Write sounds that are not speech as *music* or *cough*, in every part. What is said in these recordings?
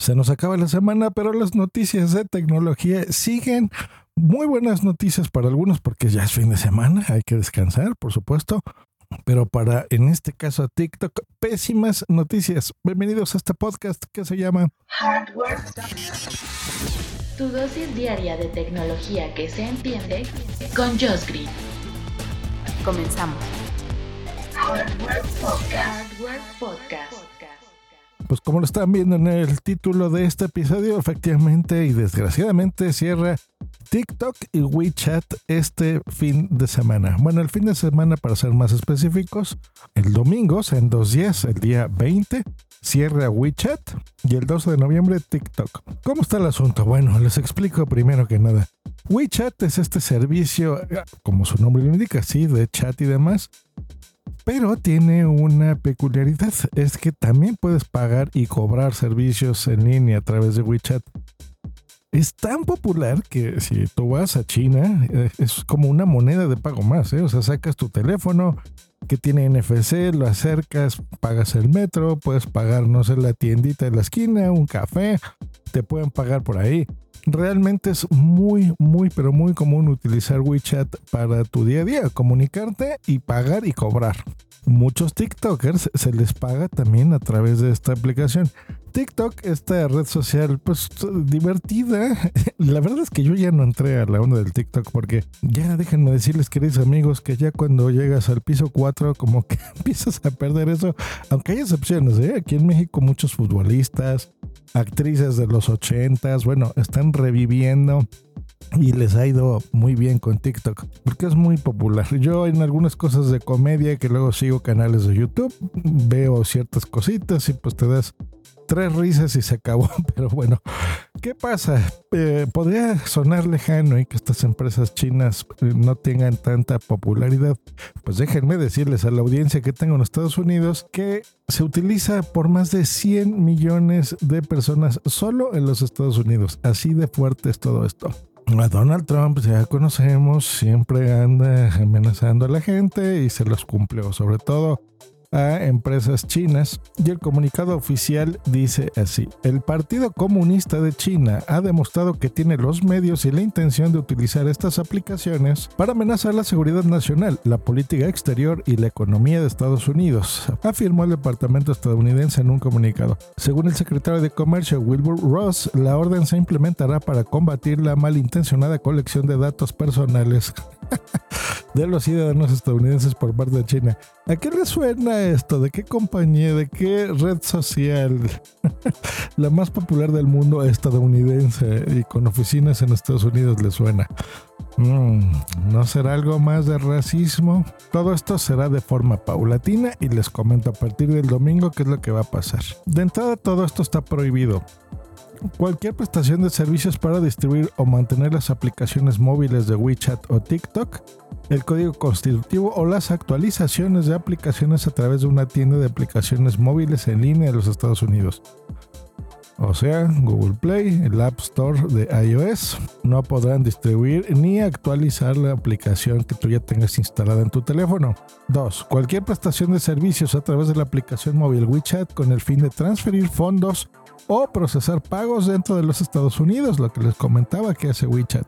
Se nos acaba la semana, pero las noticias de tecnología siguen. Muy buenas noticias para algunos porque ya es fin de semana, hay que descansar, por supuesto. Pero para, en este caso, TikTok, pésimas noticias. Bienvenidos a este podcast que se llama Hardware. Tu dosis diaria de tecnología que se entiende con Josh Green. Comenzamos. Hardware Podcast. Hardware Podcast. Pues como lo están viendo en el título de este episodio, efectivamente y desgraciadamente cierra TikTok y WeChat este fin de semana. Bueno, el fin de semana para ser más específicos, el domingo, en dos días, el día 20, cierra WeChat y el 12 de noviembre TikTok. ¿Cómo está el asunto? Bueno, les explico primero que nada. WeChat es este servicio, como su nombre lo indica, sí, de chat y demás, pero tiene una peculiaridad, es que también puedes pagar y cobrar servicios en línea a través de WeChat. Es tan popular que si tú vas a China, eh, es como una moneda de pago más, ¿eh? o sea, sacas tu teléfono que tiene NFC, lo acercas, pagas el metro, puedes pagar, no sé, la tiendita de la esquina, un café, te pueden pagar por ahí. Realmente es muy, muy, pero muy común utilizar WeChat para tu día a día, comunicarte y pagar y cobrar. Muchos TikTokers se les paga también a través de esta aplicación. TikTok, esta red social, pues divertida. *laughs* La verdad es que yo ya no entré a la onda del TikTok porque ya déjenme decirles, queridos amigos, que ya cuando llegas al piso 4, como que *laughs* empiezas a perder eso. Aunque hay excepciones, ¿eh? Aquí en México muchos futbolistas, actrices de los 80s, bueno, están reviviendo y les ha ido muy bien con TikTok porque es muy popular. Yo en algunas cosas de comedia que luego sigo canales de YouTube, veo ciertas cositas y pues te das tres risas y se acabó. *laughs* Pero bueno, ¿qué pasa? Eh, podría sonar lejano y que estas empresas chinas eh, no tengan tanta popularidad. Pues déjenme decirles a la audiencia que tengo en Estados Unidos que se utiliza por más de 100 millones de personas solo en los Estados Unidos. Así de fuerte es todo esto. A Donald Trump ya conocemos, siempre anda amenazando a la gente y se los cumplió, sobre todo a empresas chinas y el comunicado oficial dice así, el Partido Comunista de China ha demostrado que tiene los medios y la intención de utilizar estas aplicaciones para amenazar la seguridad nacional, la política exterior y la economía de Estados Unidos, afirmó el Departamento estadounidense en un comunicado. Según el secretario de Comercio Wilbur Ross, la orden se implementará para combatir la malintencionada colección de datos personales *laughs* de los ciudadanos estadounidenses por parte de China. ¿A qué le suena esto? ¿De qué compañía? ¿De qué red social? *laughs* La más popular del mundo estadounidense y con oficinas en Estados Unidos le suena. Mm, ¿No será algo más de racismo? Todo esto será de forma paulatina y les comento a partir del domingo qué es lo que va a pasar. De entrada todo esto está prohibido. Cualquier prestación de servicios para distribuir o mantener las aplicaciones móviles de WeChat o TikTok, el código constitutivo o las actualizaciones de aplicaciones a través de una tienda de aplicaciones móviles en línea de los Estados Unidos. O sea, Google Play, el App Store de iOS, no podrán distribuir ni actualizar la aplicación que tú ya tengas instalada en tu teléfono. 2. Cualquier prestación de servicios a través de la aplicación móvil WeChat con el fin de transferir fondos o procesar pagos dentro de los Estados Unidos, lo que les comentaba que hace WeChat.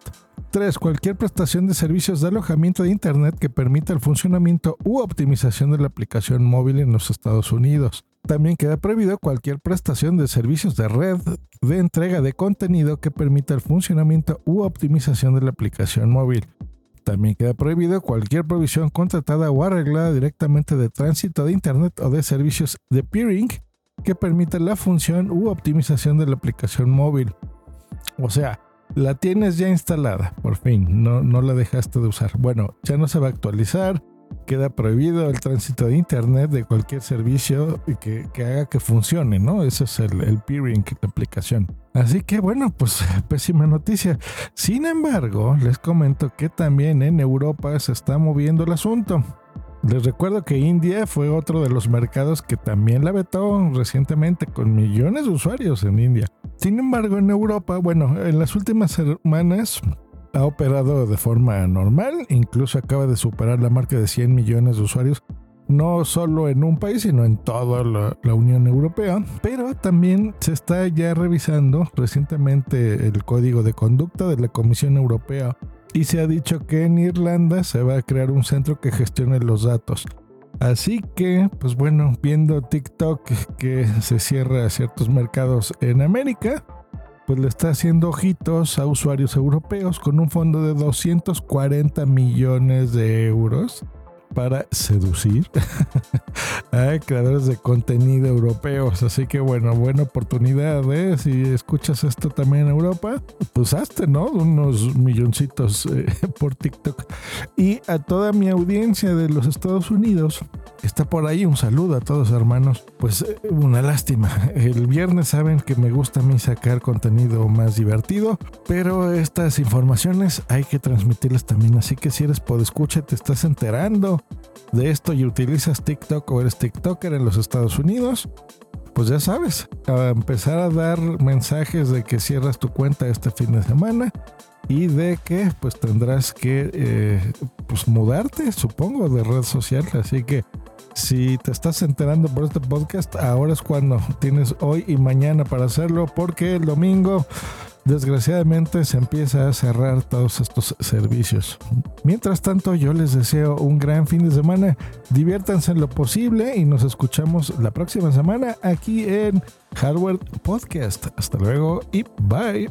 3. Cualquier prestación de servicios de alojamiento de Internet que permita el funcionamiento u optimización de la aplicación móvil en los Estados Unidos. También queda prohibido cualquier prestación de servicios de red de entrega de contenido que permita el funcionamiento u optimización de la aplicación móvil. También queda prohibido cualquier provisión contratada o arreglada directamente de tránsito de Internet o de servicios de peering que permita la función u optimización de la aplicación móvil. O sea, la tienes ya instalada, por fin, no, no la dejaste de usar. Bueno, ya no se va a actualizar, queda prohibido el tránsito de Internet de cualquier servicio que, que haga que funcione, ¿no? Ese es el, el peering, la aplicación. Así que bueno, pues *laughs* pésima noticia. Sin embargo, les comento que también en Europa se está moviendo el asunto. Les recuerdo que India fue otro de los mercados que también la vetó recientemente con millones de usuarios en India. Sin embargo, en Europa, bueno, en las últimas semanas ha operado de forma normal, incluso acaba de superar la marca de 100 millones de usuarios, no solo en un país, sino en toda la, la, Unión Europea, pero también se está ya revisando recientemente el código de conducta de la Comisión Europea y se ha dicho que en Irlanda se va a crear un centro que gestione los datos. Así que, pues bueno, viendo TikTok que se cierra ciertos mercados en América, pues le está haciendo ojitos a usuarios europeos con un fondo de 240 millones de euros para seducir a *laughs* creadores de contenido europeos. Así que bueno, buena oportunidad, ¿eh? Si escuchas esto también en Europa, pues hazte, ¿no? Unos milloncitos eh, *laughs* por TikTok. Y a toda mi audiencia de los Estados Unidos, está por ahí un saludo a todos hermanos. Pues eh, una lástima. El viernes saben que me gusta a mí sacar contenido más divertido, pero estas informaciones hay que transmitirlas también. Así que si eres podescucha, te estás enterando de esto y utilizas TikTok o eres TikToker en los Estados Unidos, pues ya sabes, a empezar a dar mensajes de que cierras tu cuenta este fin de semana y de que pues tendrás que eh, pues mudarte, supongo, de red social. Así que si te estás enterando por este podcast, ahora es cuando tienes hoy y mañana para hacerlo, porque el domingo desgraciadamente se empieza a cerrar todos estos servicios. Mientras tanto, yo les deseo un gran fin de semana. Diviértanse en lo posible y nos escuchamos la próxima semana aquí en Hardware Podcast. Hasta luego y bye.